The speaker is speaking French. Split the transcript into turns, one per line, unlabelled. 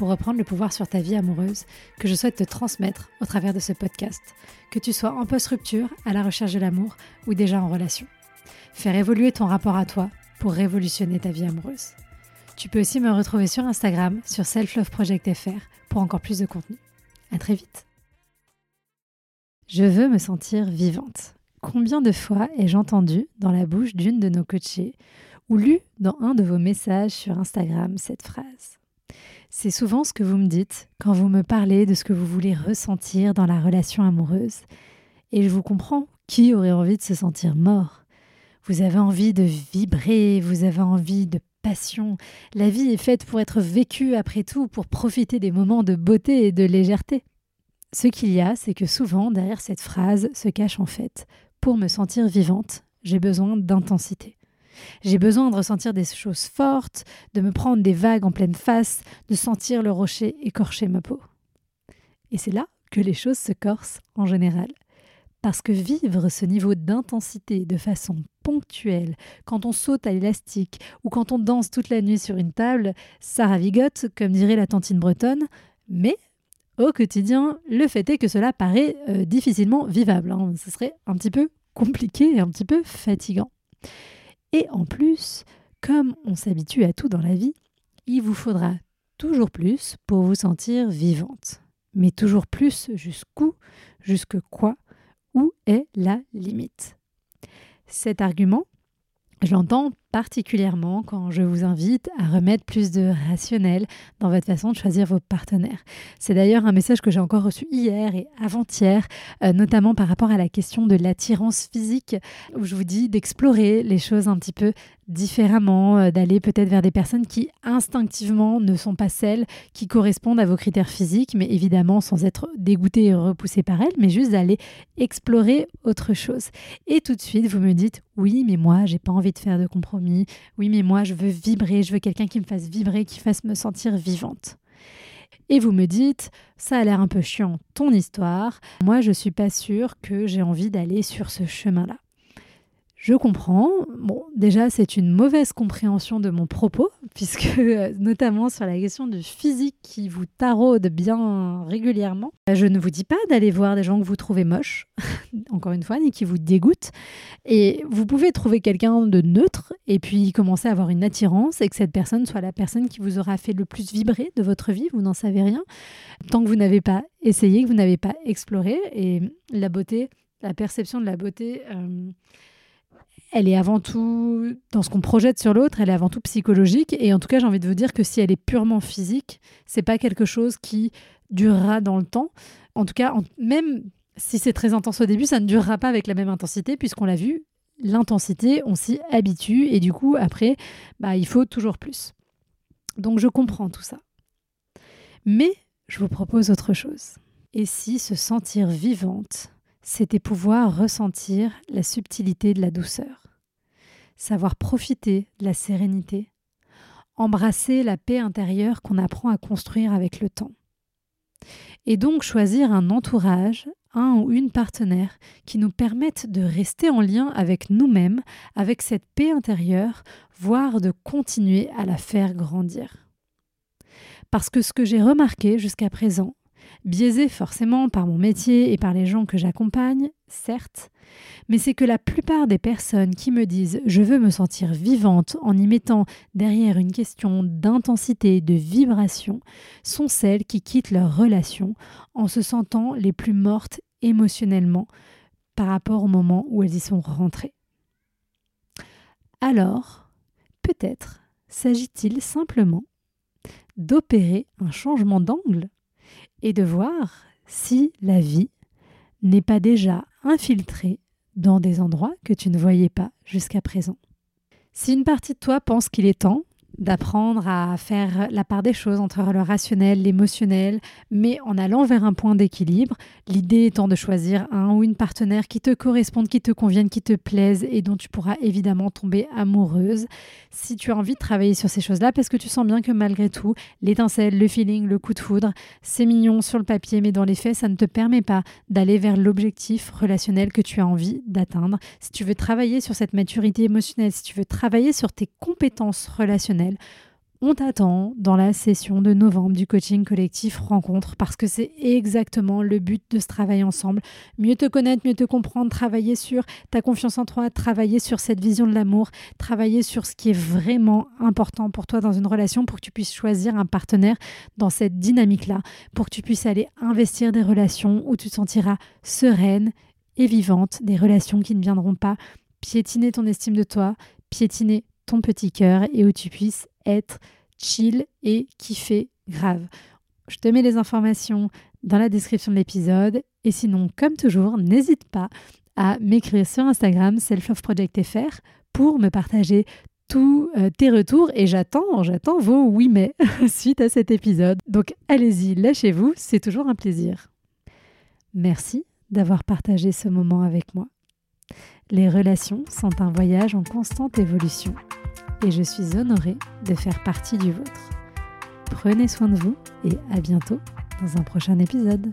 pour reprendre le pouvoir sur ta vie amoureuse que je souhaite te transmettre au travers de ce podcast, que tu sois en post-rupture, à la recherche de l'amour ou déjà en relation. Faire évoluer ton rapport à toi pour révolutionner ta vie amoureuse. Tu peux aussi me retrouver sur Instagram, sur selfloveproject.fr pour encore plus de contenu. À très vite. Je veux me sentir vivante. Combien de fois ai-je entendu dans la bouche d'une de nos coachées ou lu dans un de vos messages sur Instagram cette phrase? C'est souvent ce que vous me dites quand vous me parlez de ce que vous voulez ressentir dans la relation amoureuse. Et je vous comprends, qui aurait envie de se sentir mort? Vous avez envie de vibrer, vous avez envie de passion. La vie est faite pour être vécue après tout, pour profiter des moments de beauté et de légèreté. Ce qu'il y a, c'est que souvent, derrière cette phrase se cache en fait Pour me sentir vivante, j'ai besoin d'intensité. J'ai besoin de ressentir des choses fortes, de me prendre des vagues en pleine face, de sentir le rocher écorcher ma peau. Et c'est là que les choses se corsent en général. Parce que vivre ce niveau d'intensité de façon ponctuelle, quand on saute à l'élastique ou quand on danse toute la nuit sur une table, ça ravigote, comme dirait la tantine bretonne, mais au quotidien, le fait est que cela paraît euh, difficilement vivable. Hein. Ce serait un petit peu compliqué et un petit peu fatigant. Et en plus, comme on s'habitue à tout dans la vie, il vous faudra toujours plus pour vous sentir vivante. Mais toujours plus jusqu'où, jusque quoi, où est la limite? Cet argument, je particulièrement quand je vous invite à remettre plus de rationnel dans votre façon de choisir vos partenaires. C'est d'ailleurs un message que j'ai encore reçu hier et avant-hier, euh, notamment par rapport à la question de l'attirance physique, où je vous dis d'explorer les choses un petit peu différemment, euh, d'aller peut-être vers des personnes qui instinctivement ne sont pas celles qui correspondent à vos critères physiques, mais évidemment sans être dégoûté et repoussé par elles, mais juste d'aller explorer autre chose. Et tout de suite, vous me dites, oui, mais moi, j'ai pas envie de faire de compromis. Oui, mais moi, je veux vibrer, je veux quelqu'un qui me fasse vibrer, qui fasse me sentir vivante. Et vous me dites, ça a l'air un peu chiant, ton histoire. Moi, je suis pas sûre que j'ai envie d'aller sur ce chemin-là. Je comprends. Bon, déjà, c'est une mauvaise compréhension de mon propos, puisque euh, notamment sur la question du physique qui vous taraude bien régulièrement, je ne vous dis pas d'aller voir des gens que vous trouvez moches, encore une fois, ni qui vous dégoûtent. Et vous pouvez trouver quelqu'un de neutre et puis commencer à avoir une attirance et que cette personne soit la personne qui vous aura fait le plus vibrer de votre vie. Vous n'en savez rien. Tant que vous n'avez pas essayé, que vous n'avez pas exploré. Et la beauté, la perception de la beauté. Euh, elle est avant tout, dans ce qu'on projette sur l'autre, elle est avant tout psychologique. Et en tout cas, j'ai envie de vous dire que si elle est purement physique, c'est pas quelque chose qui durera dans le temps. En tout cas, même si c'est très intense au début, ça ne durera pas avec la même intensité, puisqu'on l'a vu, l'intensité, on s'y habitue. Et du coup, après, bah, il faut toujours plus. Donc, je comprends tout ça. Mais je vous propose autre chose. Et si se sentir vivante, c'était pouvoir ressentir la subtilité de la douceur, savoir profiter de la sérénité, embrasser la paix intérieure qu'on apprend à construire avec le temps. Et donc choisir un entourage, un ou une partenaire qui nous permette de rester en lien avec nous-mêmes, avec cette paix intérieure, voire de continuer à la faire grandir. Parce que ce que j'ai remarqué jusqu'à présent, biaisé forcément par mon métier et par les gens que j'accompagne, certes, mais c'est que la plupart des personnes qui me disent je veux me sentir vivante en y mettant derrière une question d'intensité, de vibration, sont celles qui quittent leur relation en se sentant les plus mortes émotionnellement par rapport au moment où elles y sont rentrées. Alors, peut-être s'agit-il simplement d'opérer un changement d'angle et de voir si la vie n'est pas déjà infiltrée dans des endroits que tu ne voyais pas jusqu'à présent. Si une partie de toi pense qu'il est temps, d'apprendre à faire la part des choses entre le rationnel, l'émotionnel, mais en allant vers un point d'équilibre. L'idée étant de choisir un ou une partenaire qui te corresponde, qui te convienne, qui te plaise et dont tu pourras évidemment tomber amoureuse. Si tu as envie de travailler sur ces choses-là, parce que tu sens bien que malgré tout, l'étincelle, le feeling, le coup de foudre, c'est mignon sur le papier, mais dans les faits, ça ne te permet pas d'aller vers l'objectif relationnel que tu as envie d'atteindre. Si tu veux travailler sur cette maturité émotionnelle, si tu veux travailler sur tes compétences relationnelles, on t'attend dans la session de novembre du coaching collectif Rencontre parce que c'est exactement le but de ce travail ensemble. Mieux te connaître, mieux te comprendre, travailler sur ta confiance en toi, travailler sur cette vision de l'amour, travailler sur ce qui est vraiment important pour toi dans une relation pour que tu puisses choisir un partenaire dans cette dynamique-là, pour que tu puisses aller investir des relations où tu te sentiras sereine et vivante, des relations qui ne viendront pas piétiner ton estime de toi, piétiner petit cœur et où tu puisses être chill et kiffer grave. Je te mets les informations dans la description de l'épisode. Et sinon, comme toujours, n'hésite pas à m'écrire sur Instagram selfloveprojectfr pour me partager tous euh, tes retours et j'attends, j'attends vos oui mais suite à cet épisode. Donc allez-y, lâchez-vous, c'est toujours un plaisir. Merci d'avoir partagé ce moment avec moi. Les relations sont un voyage en constante évolution et je suis honorée de faire partie du vôtre. Prenez soin de vous et à bientôt dans un prochain épisode.